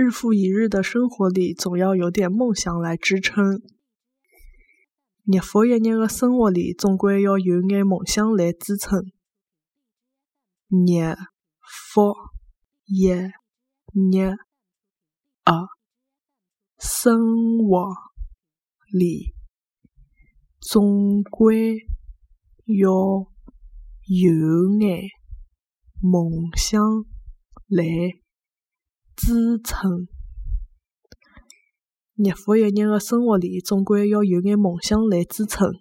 日复一日的生活里，总要有点梦想来支撑。日复一日的生活里，总归要有眼梦想来支撑。日复一日的生活里，总归要有眼梦想来支撑。日复一日的生活里，总归要有眼梦想来支撑。